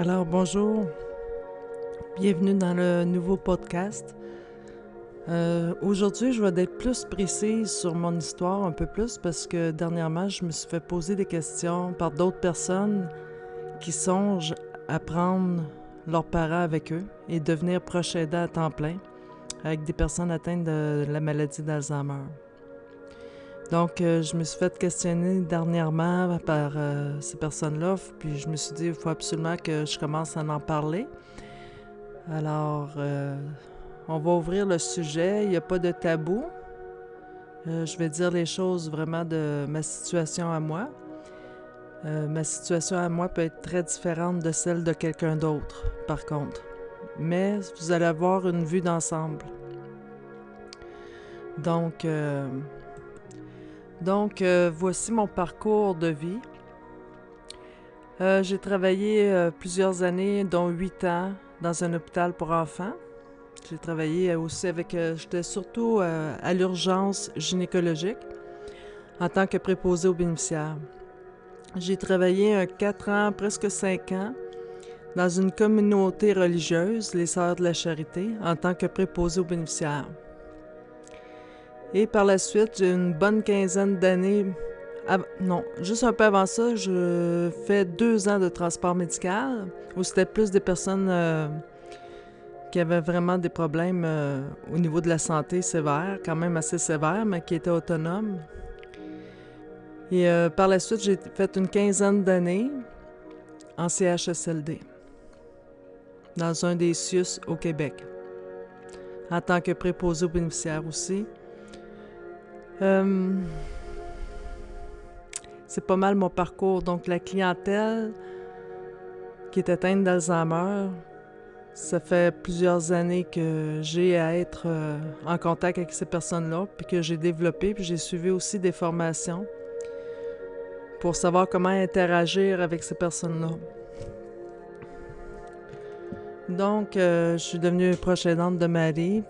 Alors bonjour, bienvenue dans le nouveau podcast. Euh, Aujourd'hui, je vais être plus précise sur mon histoire un peu plus parce que dernièrement, je me suis fait poser des questions par d'autres personnes qui songent à prendre leurs parents avec eux et devenir proche aidant à temps plein avec des personnes atteintes de la maladie d'Alzheimer. Donc, euh, je me suis fait questionner dernièrement par euh, ces personnes-là, puis je me suis dit, il faut absolument que je commence à en parler. Alors, euh, on va ouvrir le sujet, il n'y a pas de tabou. je vais dire les choses vraiment de ma situation à moi. ma situation à moi peut être très différente de celle de quelqu'un d'autre, par contre. Mais vous allez avoir une vue d'ensemble. Donc, donc, euh, voici mon parcours de vie. Euh, j'ai travaillé euh, plusieurs années, dont huit ans, dans un hôpital pour enfants. J'ai travaillé aussi avec, j'étais surtout à l'urgence gynécologique en tant que préposé aux bénéficiaires. J'ai travaillé quatre ans, presque cinq ans, dans une communauté religieuse, les Sœurs de la Charité, en tant que préposé aux bénéficiaires. Et par la suite, j'ai une bonne quinzaine d'années. Non, juste un peu avant ça, je fais deux ans de transport médical où c'était plus des personnes euh, qui avaient vraiment des problèmes euh, au niveau de la santé sévère, quand même assez sévère, mais qui étaient autonomes. Et euh, par la suite, j'ai fait une quinzaine d'années en CHSLD, dans un des CIUS au Québec, en tant que préposé aux bénéficiaires aussi. Euh, c'est pas mal mon parcours. Donc, la clientèle qui est atteinte d'Alzheimer, ça fait plusieurs années que j'ai à être euh, en contact avec ces personnes-là, puis que j'ai développé, puis j'ai suivi aussi des formations pour savoir comment interagir avec ces personnes-là. Donc, euh, je suis devenue proche aidante de Marie,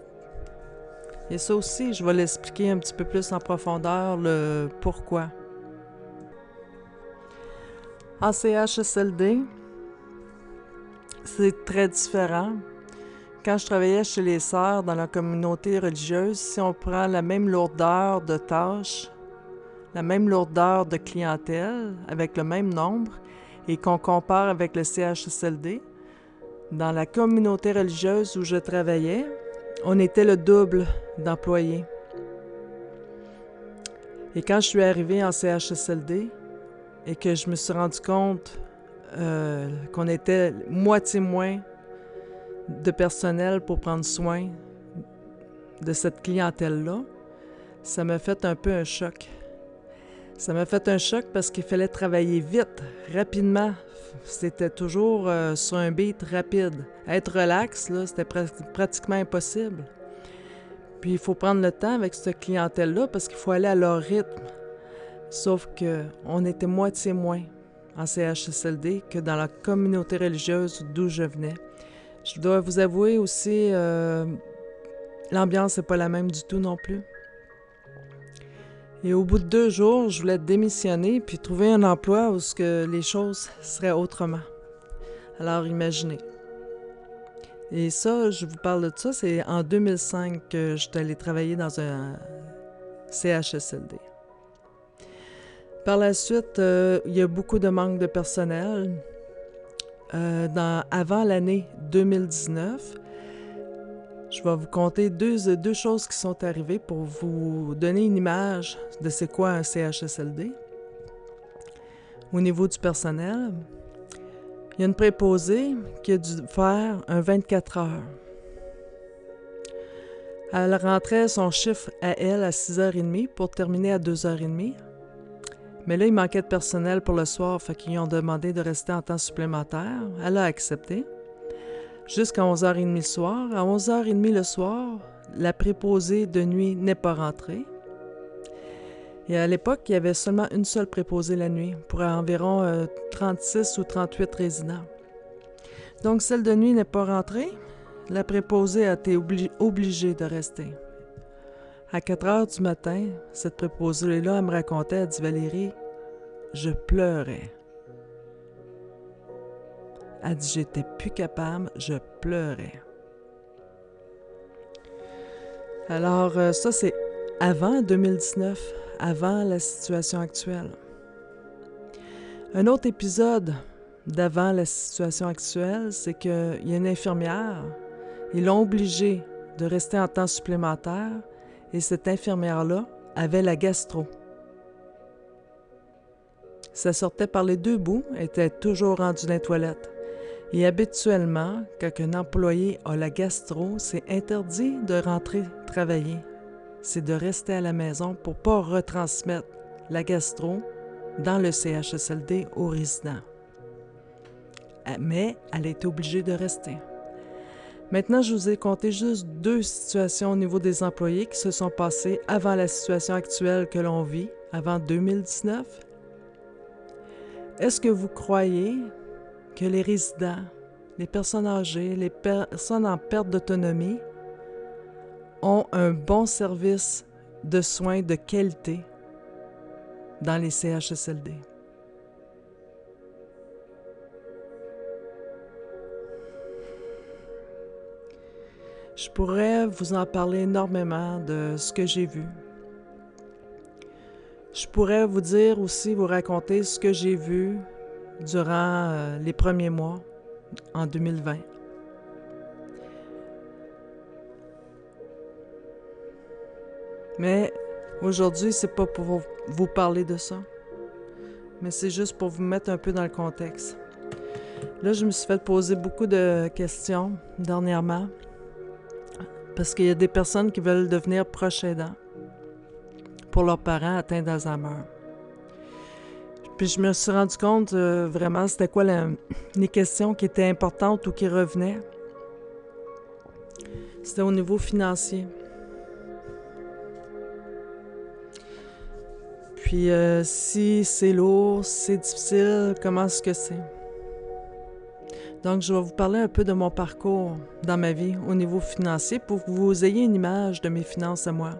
et ça aussi, je vais l'expliquer un petit peu plus en profondeur, le pourquoi. En CHSLD, c'est très différent. Quand je travaillais chez les sœurs dans la communauté religieuse, si on prend la même lourdeur de tâches, la même lourdeur de clientèle, avec le même nombre, et qu'on compare avec le CHSLD, dans la communauté religieuse où je travaillais, on était le double d'employés. Et quand je suis arrivée en CHSLD et que je me suis rendu compte euh, qu'on était moitié moins de personnel pour prendre soin de cette clientèle-là, ça m'a fait un peu un choc. Ça m'a fait un choc parce qu'il fallait travailler vite, rapidement. C'était toujours euh, sur un beat rapide. Être relax, c'était pratiquement impossible. Puis il faut prendre le temps avec cette clientèle-là parce qu'il faut aller à leur rythme. Sauf que on était moitié moins en CHSLD que dans la communauté religieuse d'où je venais. Je dois vous avouer aussi, euh, l'ambiance n'est pas la même du tout non plus. Et au bout de deux jours, je voulais démissionner puis trouver un emploi où ce que les choses seraient autrement. Alors imaginez. Et ça, je vous parle de ça, c'est en 2005 que je suis allée travailler dans un CHSLD. Par la suite, euh, il y a beaucoup de manque de personnel. Euh, dans, avant l'année 2019, je vais vous conter deux, choses qui sont arrivées pour vous donner une image de c'est quoi un CHSLD. Au niveau du personnel, il y a une préposée qui a dû faire un 24 heures. Elle rentrait son chiffre à elle à 6h30 pour terminer à 2h30. Mais là, il manquait de personnel pour le soir, fait qu'ils ont demandé de rester en temps supplémentaire. Elle a accepté jusqu'à 11h30 le soir. À 11h30 le soir, la préposée de nuit n'est pas rentrée. Et à l'époque, il y avait seulement une seule préposée la nuit pour environ 36 euh, ou 38 résidents. Donc, celle de nuit n'est pas rentrée. La préposée a été obligée de rester. À 4 heures du matin, cette préposée-là, me racontait, elle dit Valérie, je pleurais. Elle dit J'étais plus capable, je pleurais. Alors, euh, ça, c'est avant 2019, avant la situation actuelle. Un autre épisode d'avant la situation actuelle, c'est qu'il y a une infirmière, ils l'ont obligée de rester en temps supplémentaire et cette infirmière-là avait la gastro. Ça sortait par les deux bouts, était toujours rendu dans les toilettes. Et habituellement, quand un employé a la gastro, c'est interdit de rentrer travailler. C'est de rester à la maison pour ne pas retransmettre la gastro dans le CHSLD aux résidents. Euh, mais elle est obligée de rester. Maintenant, je vous ai compté juste deux situations au niveau des employés qui se sont passées avant la situation actuelle que l'on vit, avant 2019. Est-ce que vous croyez que les résidents, les personnes âgées, les personnes en perte d'autonomie ont un bon service de soins de qualité dans les CHSLD? Je pourrais vous en parler énormément de ce que j'ai vu. Je pourrais vous dire aussi, vous raconter ce que j'ai vu durant euh, les premiers mois en 2020. Mais aujourd'hui, c'est pas pour vous parler de ça, mais c'est juste pour vous mettre un peu dans le contexte. Là, je me suis fait poser beaucoup de questions dernièrement parce qu'il y a des personnes qui veulent devenir proches aidants pour leurs parents atteints d'Alzheimer. Puis je me suis rendu compte euh, vraiment c'était quoi les questions qui étaient importantes ou qui revenaient. C'était au niveau financier. Puis euh, si c'est lourd, c'est difficile, comment est-ce que c'est? Donc, je vais vous parler un peu de mon parcours dans ma vie au niveau financier pour que vous ayez une image de mes finances à moi.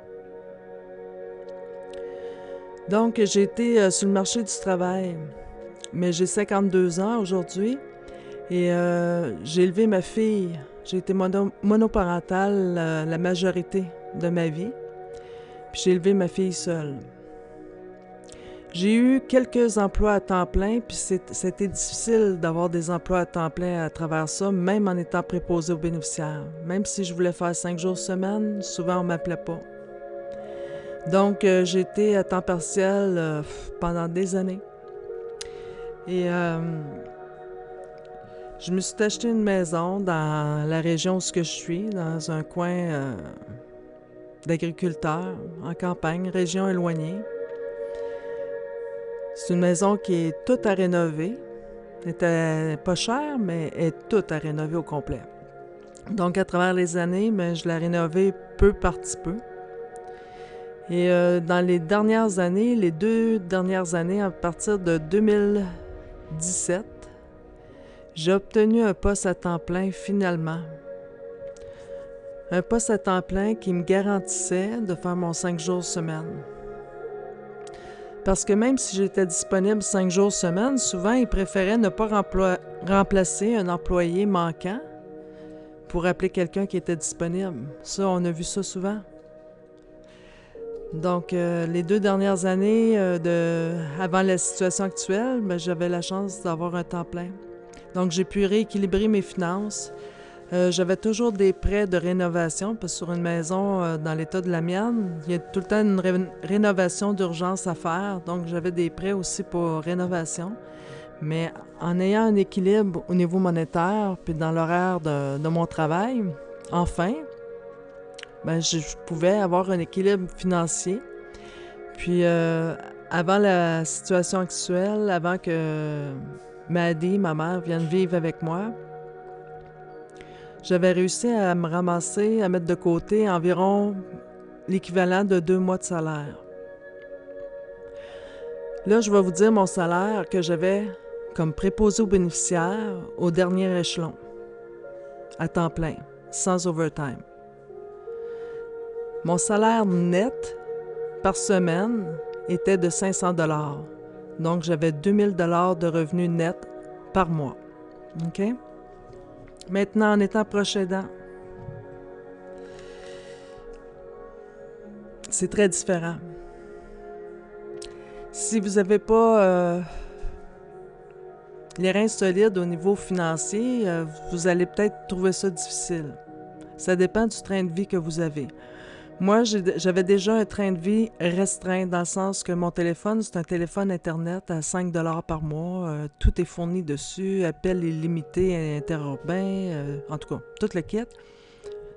Donc, j'ai été euh, sur le marché du travail, mais j'ai 52 ans aujourd'hui et euh, j'ai élevé ma fille. J'ai été monoparentale euh, la majorité de ma vie, puis j'ai élevé ma fille seule. J'ai eu quelques emplois à temps plein, puis c'était difficile d'avoir des emplois à temps plein à travers ça, même en étant préposé aux bénéficiaires. Même si je voulais faire cinq jours semaine, souvent on ne m'appelait pas. Donc, euh, été à temps partiel euh, pendant des années. Et euh, je me suis acheté une maison dans la région où je suis, dans un coin d'agriculteurs, en campagne, région éloignée. C'est une maison qui est toute à rénover. Elle pas chère, mais est toute à rénover au complet. Donc, à travers les années, mais je l'ai rénovée peu par petit peu. Et euh, dans les dernières années, les deux dernières années, à partir de 2017, j'ai obtenu un poste à temps plein finalement. Un poste à temps plein qui me garantissait de faire mon cinq jours semaine. Parce que même si j'étais disponible cinq jours semaine, souvent ils préféraient ne pas remplacer un employé manquant pour appeler quelqu'un qui était disponible. Ça, on a vu ça souvent. Donc, euh, les deux dernières années euh, de, avant la situation actuelle, ben, j'avais la chance d'avoir un temps plein. Donc, j'ai pu rééquilibrer mes finances. Euh, j'avais toujours des prêts de rénovation, parce que sur une maison euh, dans l'état de la mienne, il y a tout le temps une rénovation d'urgence à faire. Donc, j'avais des prêts aussi pour rénovation. Mais en ayant un équilibre au niveau monétaire, puis dans l'horaire de, mon travail, enfin, ben, je, pouvais avoir un équilibre financier. Puis, euh, avant la situation actuelle, avant que Maddy, ma mère, vienne vivre avec moi, j'avais réussi à me ramasser, à mettre de côté environ l'équivalent de deux mois de salaire. Là, je vais vous dire mon salaire que j'avais comme préposé aux bénéficiaires au dernier échelon, à temps plein, sans overtime. Mon salaire net par semaine était de 500 dollars. Donc, j'avais 2000 dollars de revenus nets par mois OK? Maintenant, en étant proche aidant, c'est très différent. Si vous n'avez pas euh, les reins solides au niveau financier, euh, vous allez peut-être trouver ça difficile. Ça dépend du train de vie que vous avez. Moi, j'avais déjà un train de vie restreint dans le sens que mon téléphone, c'est un téléphone Internet à 5 par mois. Euh, tout est fourni dessus, appel illimité interurbain, en tout cas, tout le kit.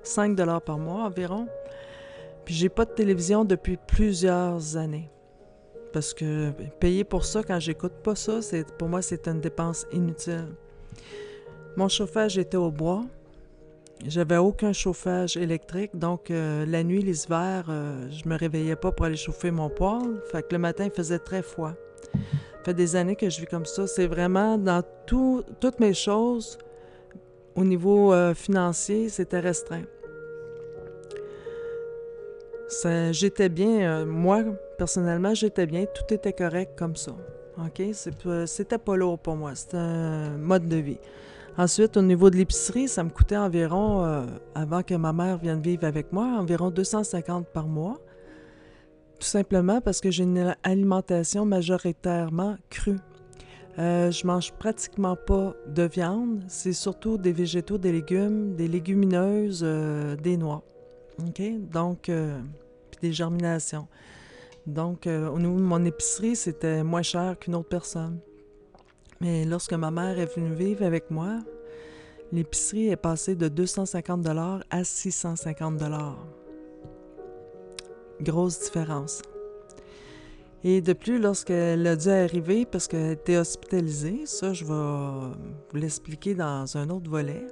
5 par mois environ. Puis j'ai pas de télévision depuis plusieurs années. Parce que payer pour ça quand j'écoute pas ça, c'est pour moi c'est une dépense inutile. Mon chauffage était au bois. J'avais aucun chauffage électrique, donc euh, la nuit, les hivers, euh, je me réveillais pas pour aller chauffer mon poêle. Fait que le matin, il faisait très froid. Ça fait des années que je vis comme ça. C'est vraiment dans toutes mes choses, au niveau euh, financier, c'était restreint j'étais bien, euh, moi, personnellement, j'étais bien, tout était correct comme ça. OK? C'était pas lourd pour moi, c'était un mode de vie. Ensuite, au niveau de l'épicerie, ça me coûtait environ, euh, avant que ma mère vienne vivre avec moi, environ 250 par mois. Tout simplement parce que j'ai une alimentation majoritairement crue. Euh, je mange pratiquement pas de viande, c'est surtout des végétaux, des légumes, des légumineuses, des noix. OK? Donc, des germinations. Donc, euh, au niveau de mon épicerie, c'était moins cher qu'une autre personne. Mais lorsque ma mère est venue vivre avec moi, l'épicerie est passée de 250 à 650 Grosse différence. Et de plus, lorsqu'elle a dû arriver, parce qu'elle était hospitalisée, ça, je vais vous l'expliquer dans un autre volet.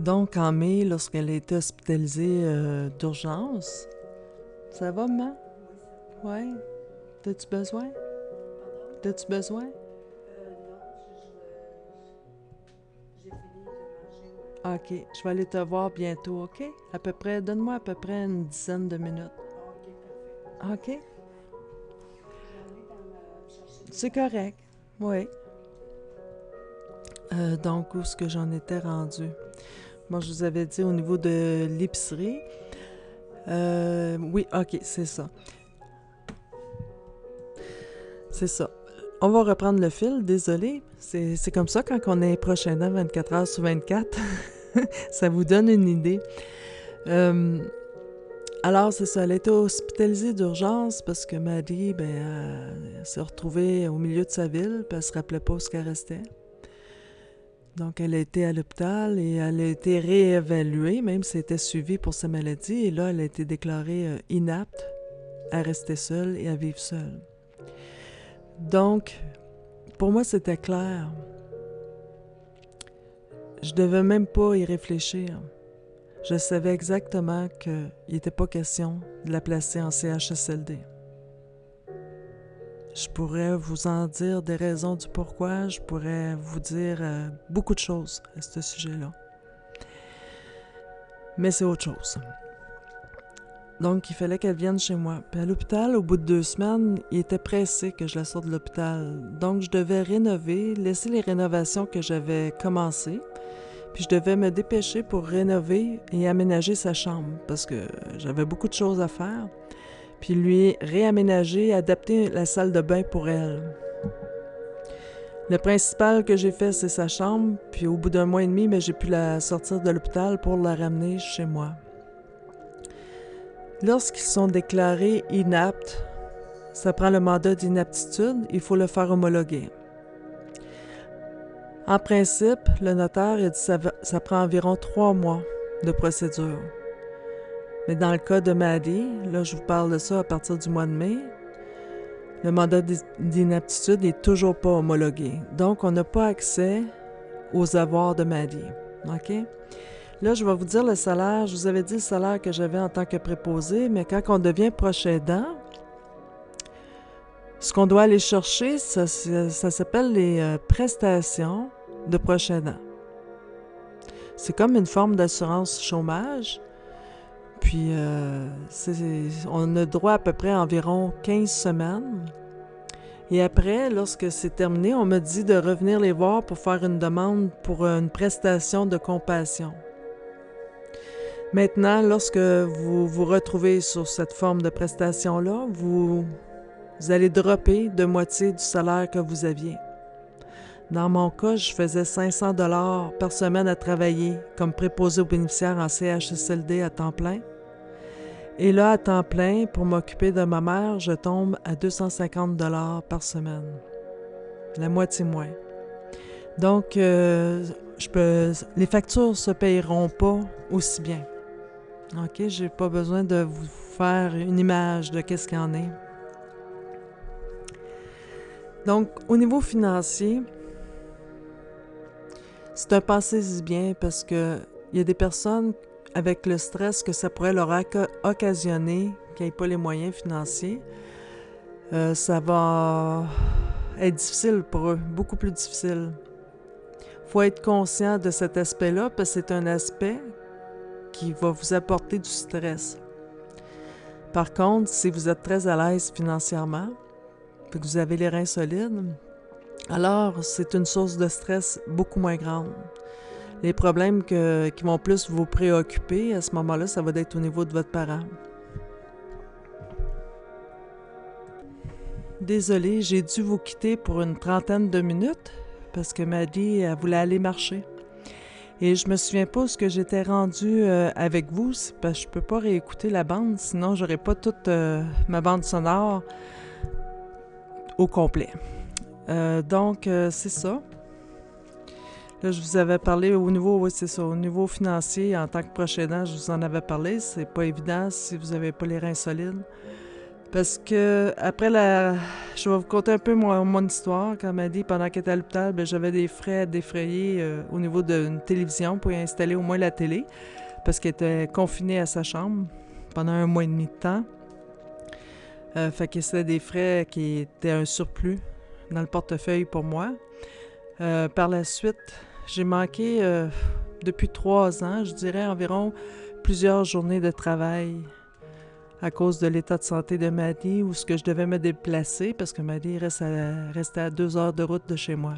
Donc, en mai, lorsqu'elle a été hospitalisée euh, d'urgence, ça va, maman? Oui. T'as-tu besoin? T'as-tu besoin? OK, je vais aller te voir bientôt, OK? À peu près, donne-moi à peu près une dizaine de minutes. OK? C'est correct, oui. Euh, donc, où est-ce que j'en étais rendu? Moi, je vous avais dit au niveau de l'épicerie. Euh, oui, ok, c'est ça. C'est ça. On va reprendre le fil, désolé. C'est comme ça quand on est prochain 24 heures sur 24. ça vous donne une idée. Euh, alors, c'est ça. Elle a été hospitalisée d'urgence parce que Maddie, ben, s'est retrouvée au milieu de sa ville, puis elle se rappelait pas où ce qu'elle restait. Donc, elle a été à l'hôpital et elle a été réévaluée, même si elle était suivie pour sa maladie. Et là, elle a été déclarée euh, inapte à rester seule et à vivre seule. Donc, pour moi, c'était clair. Je devais même pas y réfléchir. Je savais exactement qu'il n'était pas question de la placer en CHSLD. Je pourrais vous en dire des raisons du pourquoi, je pourrais vous dire euh, beaucoup de choses à ce sujet-là. Mais c'est autre chose. Donc, il fallait qu'elle vienne chez moi. Puis à l'hôpital, au bout de deux semaines, il était pressé que je la sorte de l'hôpital. Donc, je devais rénover, laisser les rénovations que j'avais commencées. Puis je devais me dépêcher pour rénover et aménager sa chambre parce que j'avais beaucoup de choses à faire puis lui réaménager, adapter la salle de bain pour elle. Le principal que j'ai fait, c'est sa chambre, puis au bout d'un mois et demi, ben, j'ai pu la sortir de l'hôpital pour la ramener chez moi. Lorsqu'ils sont déclarés inaptes, ça prend le mandat d'inaptitude, il faut le faire homologuer. En principe, le notaire ça, prend environ trois mois de procédure. Mais dans le cas de Maddie, là, je vous parle de ça à partir du mois de mai, le mandat d'inaptitude n'est toujours pas homologué. Donc, on n'a pas accès aux avoirs de Maddie. OK? Là, je vais vous dire le salaire. Je vous avais dit le salaire que j'avais en tant que préposé, mais quand on devient proche aidant, ce qu'on doit aller chercher, ça, s'appelle les euh, prestations de proche aidant. C'est comme une forme d'assurance chômage, puis, euh, on a droit à peu près environ 15 semaines. Et après, lorsque c'est terminé, on me dit de revenir les voir pour faire une demande pour une prestation de compassion. Maintenant, lorsque vous vous retrouvez sur cette forme de prestation-là, vous, allez dropper de moitié du salaire que vous aviez. Dans mon cas, je faisais 500 dollars par semaine à travailler comme préposé aux bénéficiaires en CHSLD à temps plein. Et là, à temps plein, pour m'occuper de ma mère, je tombe à 250 dollars par semaine. La moitié moins. Donc, euh, les factures ne se payeront pas aussi bien. OK, j'ai pas besoin de vous faire une image de qu'est-ce qu'il y en est. Donc, au niveau financier, c'est un passé bien parce que il y a des personnes avec le stress que ça pourrait leur occasionner, qui n'aient pas les moyens financiers, euh, ça va être difficile pour eux, beaucoup plus difficile. Il faut être conscient de cet aspect-là parce que c'est un aspect qui va vous apporter du stress. Par contre, si vous êtes très à l'aise financièrement, que vous avez les reins solides, alors c'est une source de stress beaucoup moins grande. Les problèmes qui vont plus vous préoccuper à ce moment-là, ça va être au niveau de votre parent. Désolée, j'ai dû vous quitter pour une trentaine de minutes parce que Maddy, elle voulait aller marcher. Et je me souviens pas ce que j'étais rendu euh, avec vous, parce que je peux pas réécouter la bande, sinon j'aurais pas toute euh, ma bande sonore au complet. Euh, donc, c'est ça. Là, je vous avais parlé au niveau, c'est ça, au niveau financier, en tant que prochain je vous en avais parlé. C'est pas évident si vous n'avez pas les reins solides. Parce que, après la. Je vais vous conter un peu mon, mon histoire. Quand m'a dit, pendant qu'elle était à l'hôpital, ben, j'avais des frais à défrayer euh, au niveau d'une télévision pour y installer au moins la télé. Parce qu'elle était confinée à sa chambre pendant un mois et demi de temps. Euh, fait que c'était des frais qui étaient un surplus dans le portefeuille pour moi. Euh, par la suite, j'ai manqué euh, depuis trois ans, je dirais environ plusieurs journées de travail à cause de l'état de santé de Maddy où ce que je devais me déplacer parce que Maddy reste à, restait à deux heures de route de chez moi.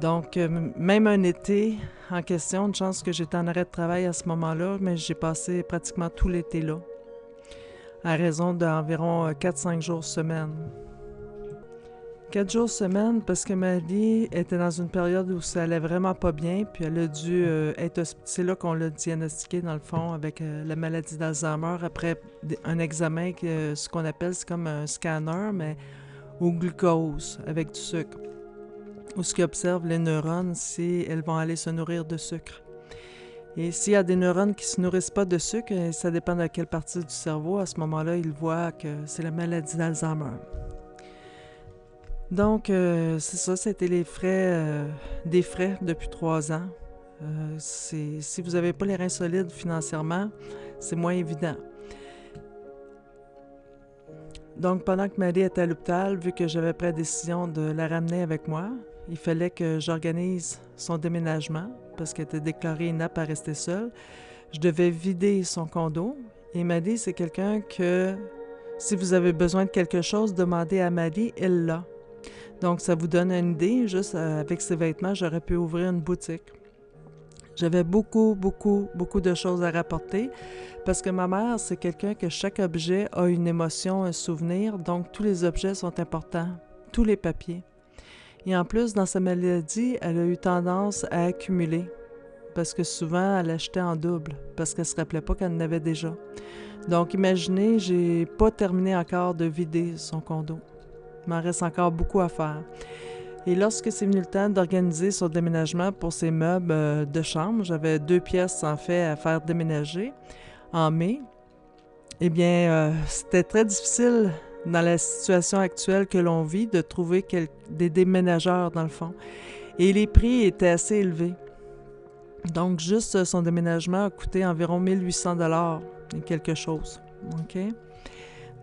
Donc, euh, même un été en question, une chance que j'étais en arrêt de travail à ce moment-là, mais j'ai passé pratiquement tout l'été là, à raison d'environ 4-5 euh, jours semaine. Quatre jours semaine parce que Marie était dans une période où ça allait vraiment pas bien, puis elle a dû euh, être. C'est là qu'on l'a diagnostiqué, dans le fond, avec euh, la maladie d'Alzheimer après un examen, que, ce qu'on appelle, c'est comme un scanner, mais au glucose, avec du sucre. Où ce qui observe les neurones, si elles vont aller se nourrir de sucre. Et s'il y a des neurones qui ne se nourrissent pas de sucre, ça dépend de quelle partie du cerveau, à ce moment-là, ils voient que c'est la maladie d'Alzheimer. Donc, euh, c'est ça, c'était les frais, euh, des frais depuis trois ans. Euh, si vous n'avez pas les reins solides financièrement, c'est moins évident. Donc, pendant que Marie était à l'hôpital, vu que j'avais pris la décision de la ramener avec moi, il fallait que j'organise son déménagement parce qu'elle était déclarée inapte à rester seule. Je devais vider son condo. Et Maddy, c'est quelqu'un que, si vous avez besoin de quelque chose, demandez à Maddy, elle l'a. Donc, ça vous donne une idée. Juste euh, avec ces vêtements, j'aurais pu ouvrir une boutique. J'avais beaucoup, beaucoup, beaucoup de choses à rapporter parce que ma mère, c'est quelqu'un que chaque objet a une émotion, un souvenir. Donc, tous les objets sont importants, tous les papiers. Et en plus, dans sa maladie, elle a eu tendance à accumuler parce que souvent, elle achetait en double parce qu'elle ne se rappelait pas qu'elle en avait déjà. Donc, imaginez, j'ai pas terminé encore de vider son condo. Il m'en reste encore beaucoup à faire. Et lorsque c'est venu le temps d'organiser son déménagement pour ses meubles euh, de chambre, j'avais deux pièces en fait à faire déménager en mai. Eh bien, euh, c'était très difficile dans la situation actuelle que l'on vit de trouver des déménageurs dans le fond. Et les prix étaient assez élevés. Donc, juste son déménagement a coûté environ 1800 dollars et quelque chose. OK?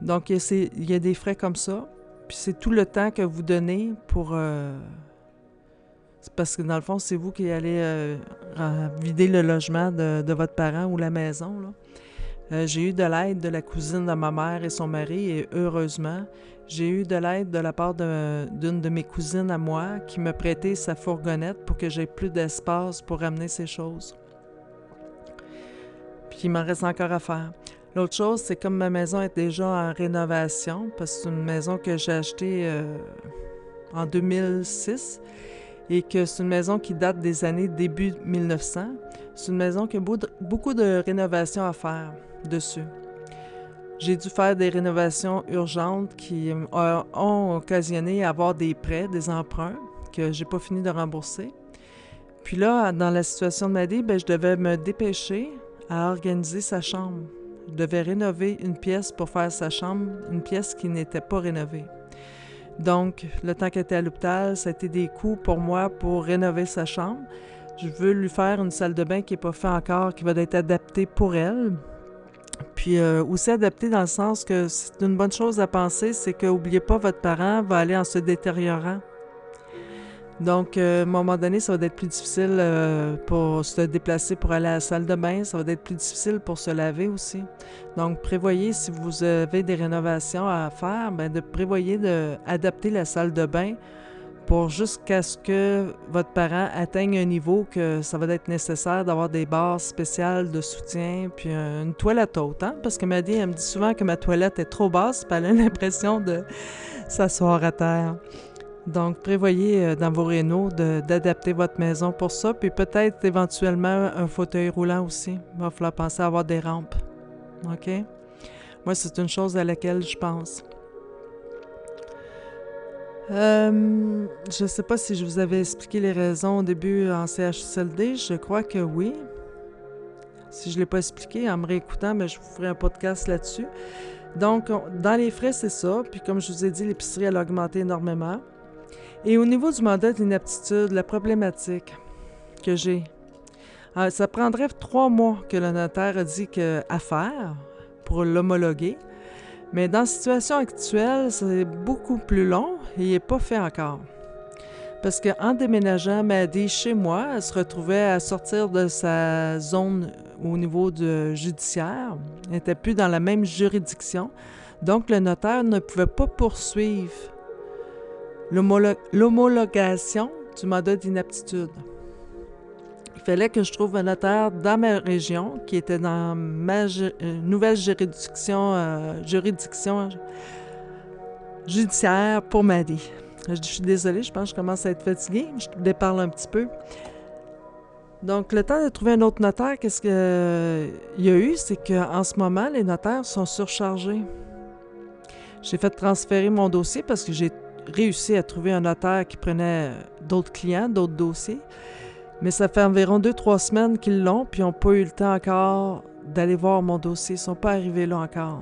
Donc, il y a des frais comme ça. Puis c'est tout le temps que vous donnez pour... Euh, parce que dans le fond, c'est vous qui allez euh, vider le logement de, votre parent ou la maison. Euh, j'ai eu de l'aide de la cousine de ma mère et son mari et heureusement, j'ai eu de l'aide de la part d'une de, mes cousines à moi qui me prêtait sa fourgonnette pour que j'aie plus d'espace pour ramener ces choses. Puis il m'en reste encore à faire. L'autre chose, c'est comme ma maison est déjà en rénovation, parce que c'est une maison que j'ai achetée euh, en 2006 et que c'est une maison qui date des années début 1900. C'est une maison qui a beaucoup de rénovations à faire dessus. J'ai dû faire des rénovations urgentes qui ont occasionné avoir des prêts, des emprunts que j'ai pas fini de rembourser. Puis là, dans la situation de ma vie, ben, je devais me dépêcher à organiser sa chambre. Je devais rénover une pièce pour faire sa chambre, une pièce qui n'était pas rénovée. Donc, le temps qu'elle était à l'hôpital, ça a été des coûts pour moi pour rénover sa chambre. Je veux lui faire une salle de bain qui n'est pas faite encore, qui va être adaptée pour elle. Puis euh, aussi adaptée dans le sens que c'est une bonne chose à penser, c'est que n'oubliez pas, votre parent va aller en se détériorant. Donc, euh, à un moment donné, ça va être plus difficile euh, pour se déplacer pour aller à la salle de bain. Ça va être plus difficile pour se laver aussi. Donc, prévoyez, si vous avez des rénovations à faire, bien, de prévoyez d'adapter la salle de bain pour jusqu'à ce que votre parent atteigne un niveau que ça va être nécessaire d'avoir des barres spéciales de soutien, puis une toilette haute. Hein? Parce que Maddy, elle me dit souvent que ma toilette est trop basse, puis elle a l'impression de s'asseoir à terre. Donc, prévoyez euh, dans vos rénaux d'adapter votre maison pour ça, puis peut-être éventuellement un fauteuil roulant aussi. Il va falloir penser à avoir des rampes. OK? Moi, c'est une chose à laquelle je pense. Euh, je ne sais pas si je vous avais expliqué les raisons au début en CHSLD. Je crois que oui. Si je ne l'ai pas expliqué, en me réécoutant, mais je vous ferai un podcast là-dessus. Donc, dans les frais, c'est ça. Puis comme je vous ai dit, l'épicerie, elle a augmenté énormément. Et au niveau du mandat d'inaptitude, la problématique que j'ai, euh, ça prendrait trois mois que le notaire a dit que, à faire pour l'homologuer. Mais dans la situation actuelle, c'est beaucoup plus long et il n'est pas fait encore. Parce qu'en déménageant Maddy chez moi, elle se retrouvait à sortir de sa zone au niveau judiciaire. Elle n'était plus dans la même juridiction. Donc, le notaire ne pouvait pas poursuivre l'homologation du mandat d'inaptitude. Il fallait que je trouve un notaire dans ma région qui était dans ma euh, nouvelle juridiction, euh, juridiction judiciaire pour Marie. Je suis désolée, je pense que je commence à être fatiguée. Je déparle un petit peu. Donc, le temps de trouver un autre notaire, qu'est-ce qu'il y a eu? C'est qu'en ce moment, les notaires sont surchargés. J'ai fait transférer mon dossier parce que j'ai réussi à trouver un notaire qui prenait d'autres clients, d'autres dossiers. Mais ça fait environ deux, trois semaines qu'ils l'ont, puis ils n'ont pas eu le temps encore d'aller voir mon dossier. Ils ne sont pas arrivés là encore.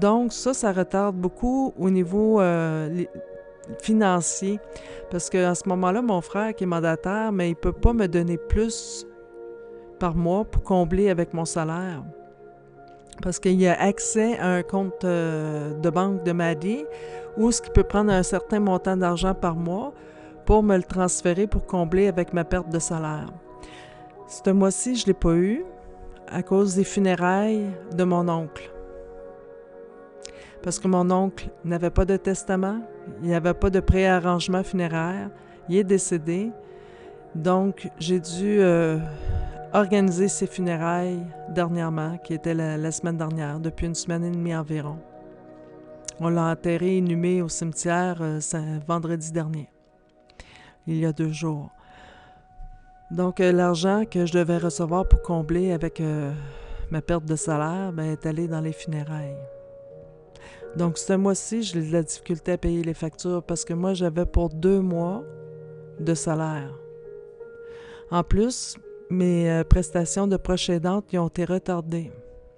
Donc, ça, ça retarde beaucoup au niveau euh, financier. Parce qu'à ce moment-là, mon frère qui est mandataire, mais il ne peut pas me donner plus par mois pour combler avec mon salaire. Parce qu'il a accès à un compte euh, de banque de Maddy où ce qu'il peut prendre un certain montant d'argent par mois pour me le transférer pour combler avec ma perte de salaire. Ce mois-ci, je ne l'ai pas eu à cause des funérailles de mon oncle. Parce que mon oncle n'avait pas de testament, il n'y avait pas de préarrangement funéraire, il est décédé. Donc, j'ai dû euh, organiser ses funérailles dernièrement, qui était la, la semaine dernière, depuis une semaine et demie environ. On l'a enterré inhumé au cimetière euh, vendredi dernier, il y a deux jours. Donc, euh, l'argent que je devais recevoir pour combler avec euh, ma perte de salaire ben, est allé dans les funérailles. Donc, ce mois-ci, j'ai de la difficulté à payer les factures parce que moi, j'avais pour deux mois de salaire. En plus, mes prestations de proche aidante ont été retardées.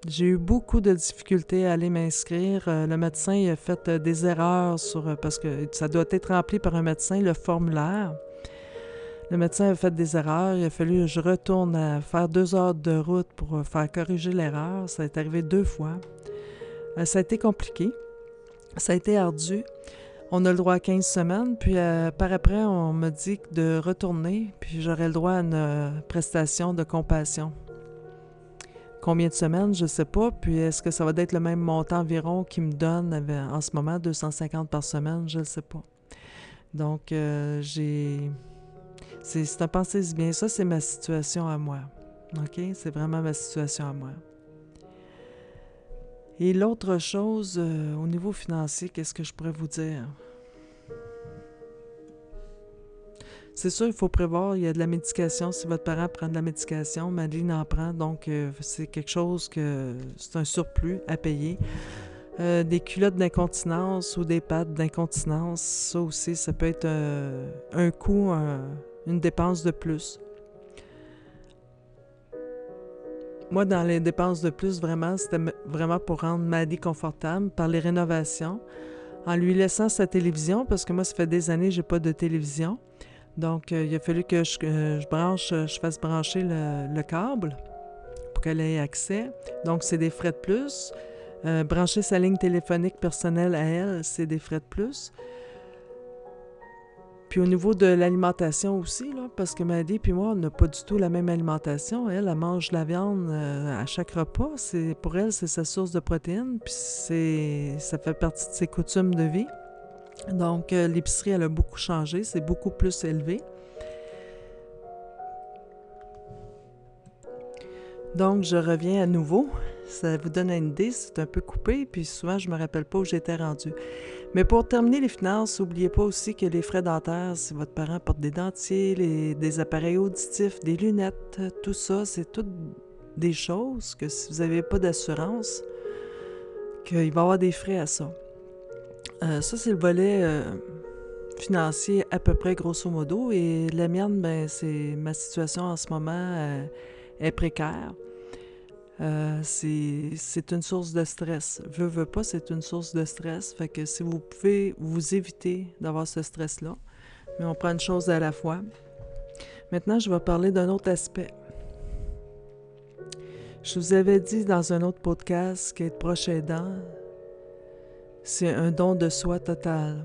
J'ai eu beaucoup de difficultés à aller m'inscrire. Euh, le médecin a fait euh, des erreurs sur euh, parce que ça doit être rempli par un médecin, le formulaire. Le médecin a fait des erreurs. Il a fallu que je retourne à faire deux heures de route pour faire corriger l'erreur. Ça est arrivé deux fois. ça a été compliqué. Ça a été ardu. On a le droit à 15 semaines, puis par après, on me dit de retourner, puis j'aurai le droit à une prestation de compassion combien de semaines, je ne sais pas. Puis est-ce que ça va être le même montant environ qu'il me donne en ce moment, 250 par semaine, je ne sais pas. Donc, euh, j'ai... C'est un pensée bien. Ça, c'est ma situation à moi. OK? C'est vraiment ma situation à moi. Et l'autre chose, euh, au niveau financier, qu'est-ce que je pourrais vous dire? C'est sûr, il faut prévoir, il y a de la médication. Si votre parent prend de la médication, Madeleine en prend, donc euh, c'est quelque chose que c'est un surplus à payer. Euh, des culottes d'incontinence ou des pattes d'incontinence, ça aussi, ça peut être un coût, une dépense de plus. Moi, dans les dépenses de plus, vraiment, c'était vraiment pour rendre Maddy confortable par les rénovations, en lui laissant sa télévision, parce que moi, ça fait des années que j'ai pas de télévision. Donc, euh, il a fallu que je, branche, euh, je fasse brancher le, câble pour qu'elle ait accès. Donc, c'est des frais de plus. Euh, brancher sa ligne téléphonique personnelle à elle, c'est des frais de plus. Puis au niveau de l'alimentation aussi, parce que Maddy puis moi, on n'a pas du tout la même alimentation. Elle, elle mange la viande à chaque repas. C'est pour elle, c'est sa source de protéines. Puis c'est, ça fait partie de ses coutumes de vie. Donc, euh, l'épicerie, elle a beaucoup changé, c'est beaucoup plus élevé. Donc, je reviens à nouveau. Ça vous donne une idée, c'est un peu coupé, puis souvent, je ne me rappelle pas où j'étais rendu. Mais pour terminer les finances, n'oubliez pas aussi que les frais dentaires, si votre parent porte des dentiers, des appareils auditifs, des lunettes, tout ça, c'est toutes des choses que si vous n'avez pas d'assurance, qu'il va y avoir des frais à ça. Euh, ça, c'est le volet euh, financier à peu près grosso modo. Et la mienne, ben, c'est ma situation en ce moment euh, est précaire. C'est une source de stress. Veux, veux pas, c'est une source de stress. Fait que si vous pouvez vous éviter d'avoir ce stress-là, mais on prend une chose à la fois. Maintenant, je vais parler d'un autre aspect. Je vous avais dit dans un autre podcast qu'être proche aidant, c'est un don de soi total.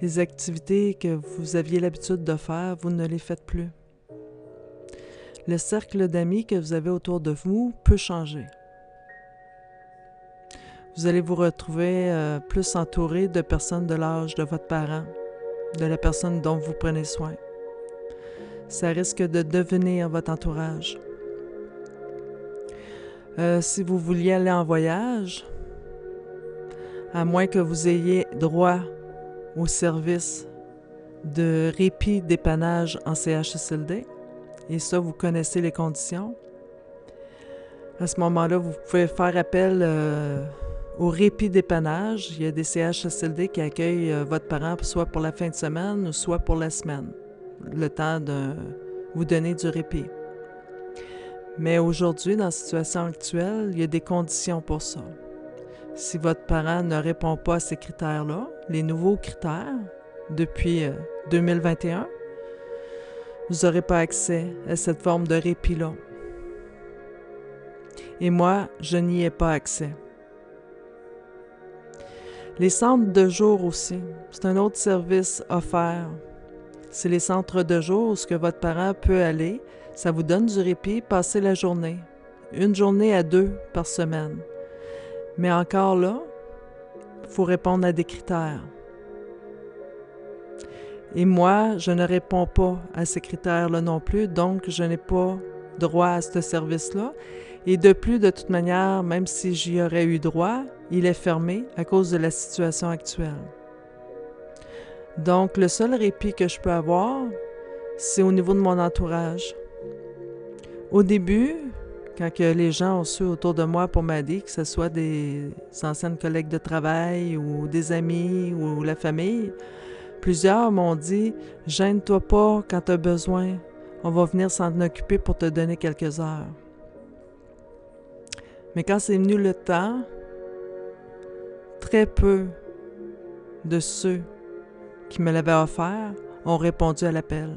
Les activités que vous aviez l'habitude de faire, vous ne les faites plus. Le cercle d'amis que vous avez autour de vous peut changer. Vous allez vous retrouver euh, plus entouré de personnes de l'âge de votre parent, de la personne dont vous prenez soin. Ça risque de devenir votre entourage. Euh, si vous vouliez aller en voyage, à moins que vous ayez droit au service de répit dépannage en CHSLD, et ça, vous connaissez les conditions? À ce moment-là, vous pouvez faire appel euh, au répit dépannage. Il y a des CHSLD qui accueillent euh, votre parent soit pour la fin de semaine ou soit pour la semaine, le temps de vous donner du répit. Mais aujourd'hui, dans la situation actuelle, il y a des conditions pour ça. Si votre parent ne répond pas à ces critères-là, les nouveaux critères, depuis 2021, euh, vous n'aurez pas accès à cette forme de répit-là. Et moi, je n'y ai pas accès. Les centres de jour aussi, c'est un autre service offert. C'est les centres de jour où que votre parent peut aller ça vous donne du répit, passer la journée. Une journée à deux par semaine. Mais encore là, il faut répondre à des critères. Et moi, je ne réponds pas à ces critères-là non plus, donc je n'ai pas droit à ce service-là. Et de plus, de toute manière, même si j'y aurais eu droit, il est fermé à cause de la situation actuelle. Donc, le seul répit que je peux avoir, c'est au niveau de mon entourage. Au début, quand que les gens ont su autour de moi pour m'aider, que ce soit des anciennes collègues de travail ou des amis ou la famille, plusieurs m'ont dit Gêne-toi pas quand tu as besoin, on va venir s'en occuper pour te donner quelques heures. Mais quand c'est venu le temps, très peu de ceux qui me l'avaient offert ont répondu à l'appel.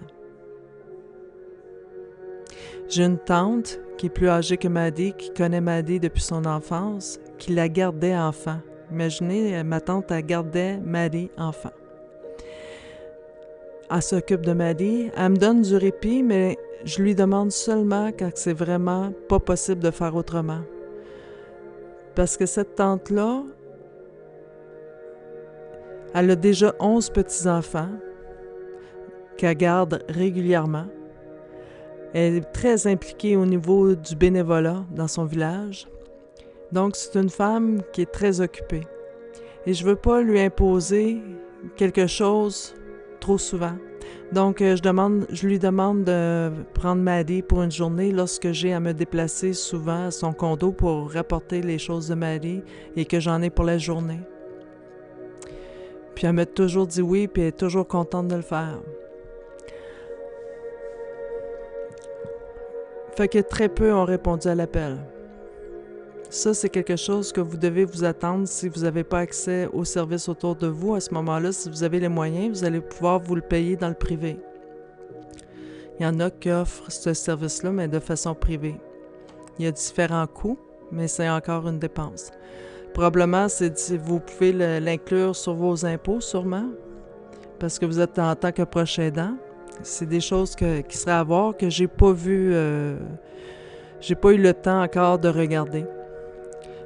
J'ai une tante qui est plus âgée que Maddy, qui connaît Maddy depuis son enfance, qui la gardait enfant. Imaginez, ma tante, elle gardait Maddy enfant. Elle s'occupe de Maddy. Elle me donne du répit, mais je lui demande seulement quand c'est vraiment pas possible de faire autrement. Parce que cette tante-là, elle a déjà 11 petits-enfants qu'elle garde régulièrement. Elle est très impliquée au niveau du bénévolat dans son village. Donc, c'est une femme qui est très occupée. Et je ne veux pas lui imposer quelque chose trop souvent. Donc, euh, je, demande, je lui demande de prendre Maddie pour une journée lorsque j'ai à me déplacer souvent à son condo pour rapporter les choses de Maddie et que j'en ai pour la journée. Puis elle m'a toujours dit oui, puis elle est toujours contente de le faire. Fait que très peu ont répondu à l'appel. Ça, c'est quelque chose que vous devez vous attendre si vous n'avez pas accès aux services autour de vous. À ce moment-là, si vous avez les moyens, vous allez pouvoir vous le payer dans le privé. Il y en a qui offrent ce service-là, mais de façon privée. Il y a différents coûts, mais c'est encore une dépense. Probablement, c'est vous pouvez l'inclure sur vos impôts, sûrement, parce que vous êtes en tant que proche aidant. C'est des choses qui seraient à voir que j'ai pas vu, euh, j'ai pas eu le temps encore de regarder.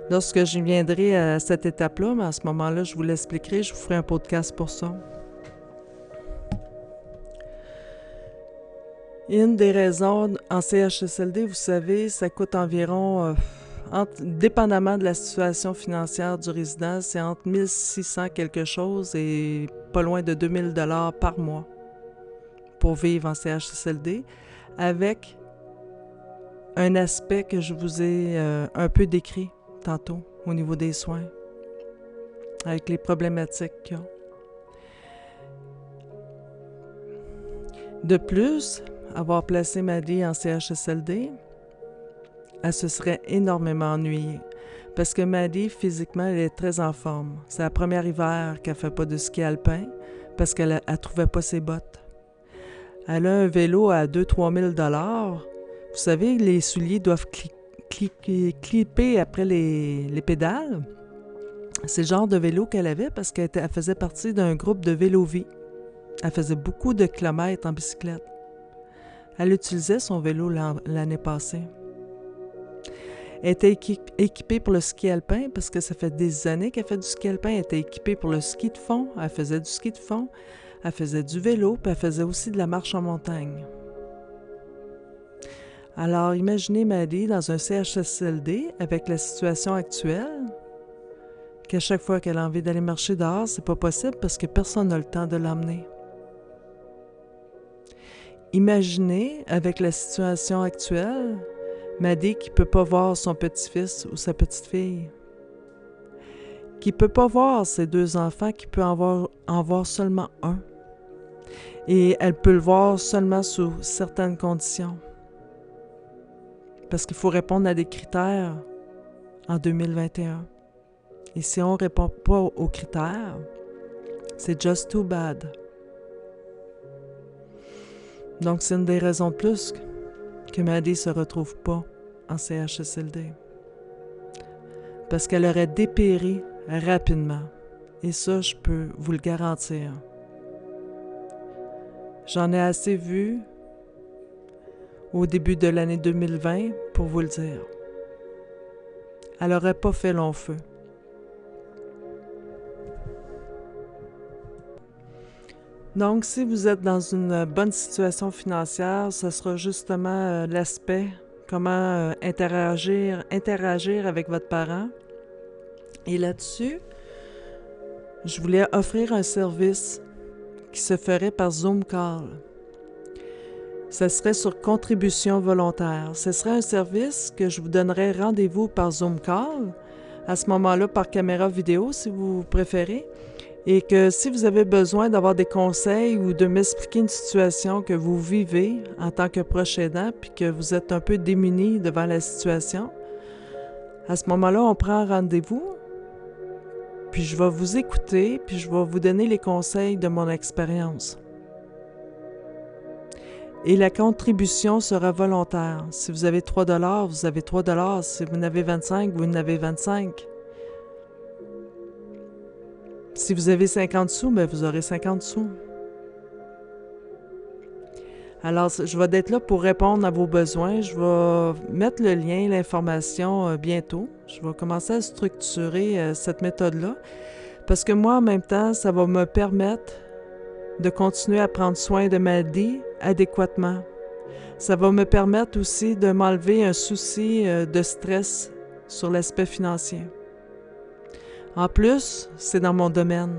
Lorsque je viendrai à cette étape-là, mais à ce moment-là, je vous l'expliquerai, je vous ferai un podcast pour ça. Une des raisons en CHSLD, vous savez, ça coûte environ, euh, dépendamment de la situation financière du résident, c'est entre 1600 quelque chose et pas loin de 2000 dollars par mois pour vivre en CHSLD, avec un aspect que je vous ai euh, un peu décrit tantôt au niveau des soins, avec les problématiques qu'il y a. De plus, avoir placé Maddy en CHSLD, elle se serait énormément ennuyée. Parce que Maddy, physiquement, elle est très en forme. C'est la première hiver qu'elle fait pas de ski alpin parce qu'elle ne trouvait pas ses bottes. Elle a un vélo à 2-3 000 Vous savez, les souliers doivent cliquer clipper après les, pédales. C'est le genre de vélo qu'elle avait parce qu'elle faisait partie d'un groupe de vélo-vie. Elle faisait beaucoup de kilomètres en bicyclette. Elle utilisait son vélo l'année passée. Elle était équipée pour le ski alpin parce que ça fait des années qu'elle fait du ski alpin. Elle était équipée pour le ski de fond. Elle faisait du ski de fond. Elle faisait du vélo, puis elle faisait aussi de la marche en montagne. Alors, imaginez Maddie dans un CHSLD avec la situation actuelle, qu'à chaque fois qu'elle a envie d'aller marcher dehors, c'est pas possible parce que personne n'a le temps de l'emmener. Imaginez avec la situation actuelle, Maddie qui peut pas voir son petit-fils ou sa petite-fille, qui peut pas voir ses deux enfants, qui peut voir, en voir seulement un. Et elle peut le voir seulement sous certaines conditions parce qu'il faut répondre à des critères en 2021. Et si on ne répond pas aux critères, c'est just too bad. Donc, c'est une des raisons de plus que Maddie ne se retrouve pas en CHSLD. Parce qu'elle aurait dépéri rapidement. Et ça, je peux vous le garantir. J'en ai assez vu au début de l'année 2020 pour vous le dire. Elle n'aurait pas fait long feu. Donc, si vous êtes dans une bonne situation financière, ce sera justement euh, l'aspect comment euh, interagir, interagir avec votre parent. Et là-dessus, je voulais offrir un service qui se ferait par Zoom Call ce serait sur contribution volontaire. Ce serait un service que je vous donnerais rendez-vous par Zoom Call, à ce moment-là par caméra vidéo si vous préférez, et que si vous avez besoin d'avoir des conseils ou de m'expliquer une situation que vous vivez en tant que proche aidant, puis que vous êtes un peu démuni devant la situation, à ce moment-là, on prend rendez-vous, puis je vais vous écouter, puis je vais vous donner les conseils de mon expérience. Et la contribution sera volontaire. Si vous avez 3 dollars, vous avez 3 dollars. Si vous en avez 25, vous en avez 25. Si vous avez 50 sous, bien, vous aurez 50 sous. Alors, je vais être là pour répondre à vos besoins. Je vais mettre le lien, l'information euh, bientôt. Je vais commencer à structurer euh, cette méthode-là. Parce que moi, en même temps, ça va me permettre de continuer à prendre soin de ma vie adéquatement. Ça va me permettre aussi de m'enlever un souci euh, de stress sur l'aspect financier. En plus, c'est dans mon domaine.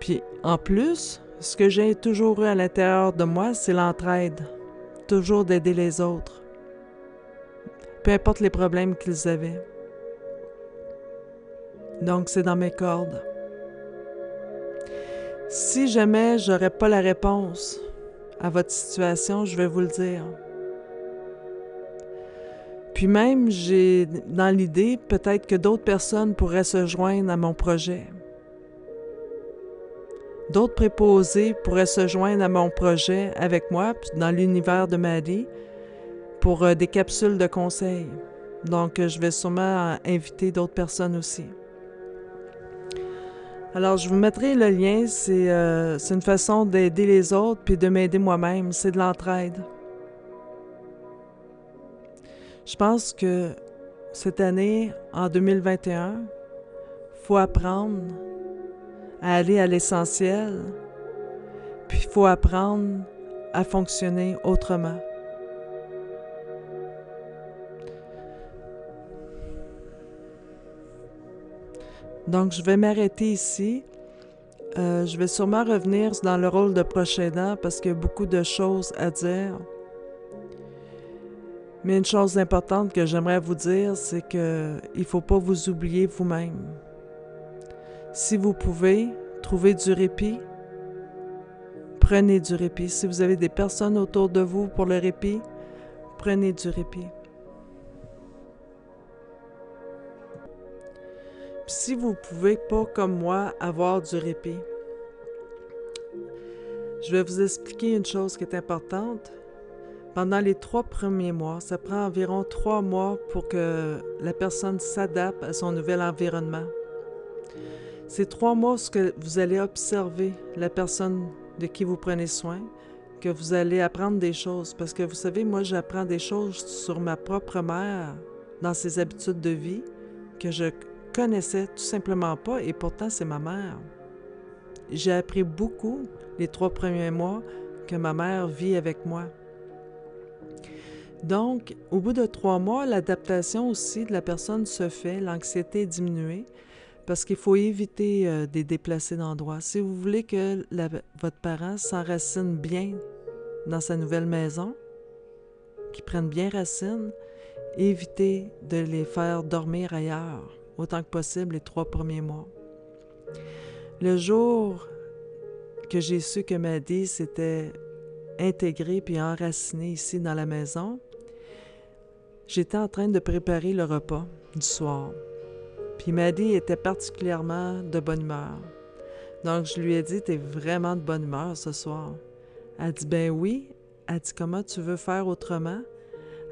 Puis en plus, ce que j'ai toujours eu à l'intérieur de moi, c'est l'entraide. Toujours d'aider les autres. Peu importe les problèmes qu'ils avaient. Donc c'est dans mes cordes. Si jamais j'aurais pas la réponse à votre situation, je vais vous le dire. Puis même, j'ai dans l'idée peut-être que d'autres personnes pourraient se joindre à mon projet. D'autres préposés pourraient se joindre à mon projet avec moi dans l'univers de Maddie pour euh, des capsules de conseils. Donc, euh, je vais sûrement inviter d'autres personnes aussi. Alors, je vous mettrai le lien. C'est euh, une façon d'aider les autres puis de m'aider moi-même. C'est de l'entraide. Je pense que cette année, en 2021, il faut apprendre à aller à l'essentiel, puis il faut apprendre à fonctionner autrement. Donc, je vais m'arrêter ici. Euh, je vais sûrement revenir dans le rôle de prochain parce qu'il y a beaucoup de choses à dire. Mais une chose importante que j'aimerais vous dire, c'est qu'il ne faut pas vous oublier vous-même. Si vous pouvez, trouver du répit. Prenez du répit. Si vous avez des personnes autour de vous pour le répit, prenez du répit. Si vous pouvez pas, comme moi, avoir du répit, je vais vous expliquer une chose qui est importante. Pendant les trois premiers mois, ça prend environ trois mois pour que la personne s'adapte à son nouvel environnement. C'est trois mois que vous allez observer la personne de qui vous prenez soin, que vous allez apprendre des choses. Parce que vous savez, moi, j'apprends des choses sur ma propre mère, dans ses habitudes de vie, que je connaissais tout simplement pas, et pourtant, c'est ma mère. J'ai appris beaucoup les trois premiers mois que ma mère vit avec moi. Donc, au bout de trois mois, l'adaptation aussi de la personne se fait, l'anxiété est diminuée, parce qu'il faut éviter euh, des déplacés d'endroit. Si vous voulez que votre parent s'enracine bien dans sa nouvelle maison, qu'il prenne bien racine, évitez de les faire dormir ailleurs, autant que possible les trois premiers mois. Le jour que j'ai su que Maddy s'était intégrée puis enracinée ici dans la maison, J'étais en train de préparer le repas du soir. Puis Maddy était particulièrement de bonne humeur. Donc je lui ai dit T'es vraiment de bonne humeur ce soir. Elle dit Ben oui. Elle dit Comment tu veux faire autrement?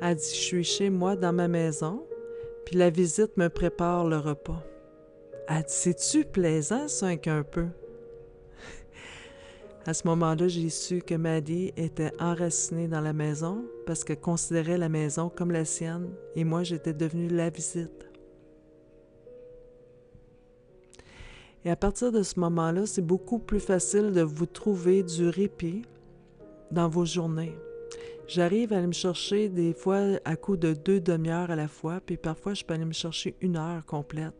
Elle dit Je suis chez moi dans ma maison, puis la visite me prépare le repas. Elle dit C'est-tu plaisant, ça, un peu? À ce moment-là, j'ai su que Maddie était enracinée dans la maison parce qu'elle considérait la maison comme la sienne et moi, j'étais devenue la visite. Et à partir de ce moment-là, c'est beaucoup plus facile de vous trouver du répit dans vos journées. J'arrive à aller me chercher des fois à coup de deux demi-heures à la fois, puis parfois je peux aller me chercher une heure complète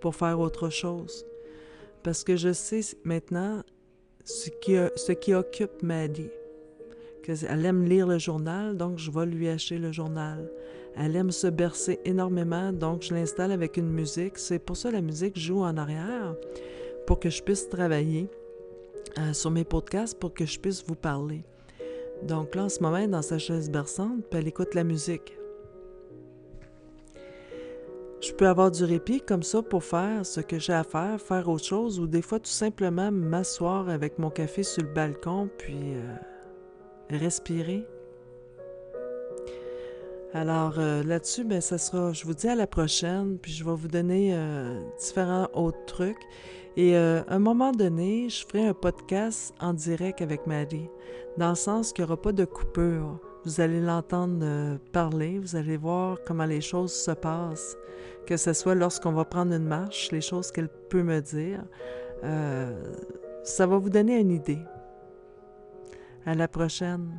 pour faire autre chose. Parce que je sais maintenant, ce qui, ce qui occupe Maddie. Elle aime lire le journal, donc je vais lui acheter le journal. Elle aime se bercer énormément, donc je l'installe avec une musique. C'est pour ça que la musique joue en arrière, pour que je puisse travailler euh, sur mes podcasts, pour que je puisse vous parler. Donc là, en ce moment, dans sa chaise berçante, puis elle écoute la musique. Je peux avoir du répit comme ça pour faire ce que j'ai à faire, faire autre chose, ou des fois tout simplement m'asseoir avec mon café sur le balcon, puis euh, respirer. Alors euh, là-dessus, ben ça sera, je vous dis à la prochaine, puis je vais vous donner euh, différents autres trucs. Et euh, à un moment donné, je ferai un podcast en direct avec Marie, dans le sens qu'il n'y aura pas de coupure. Vous allez l'entendre parler, vous allez voir comment les choses se passent, que ce soit lorsqu'on va prendre une marche, les choses qu'elle peut me dire. ça va vous donner une idée. À la prochaine.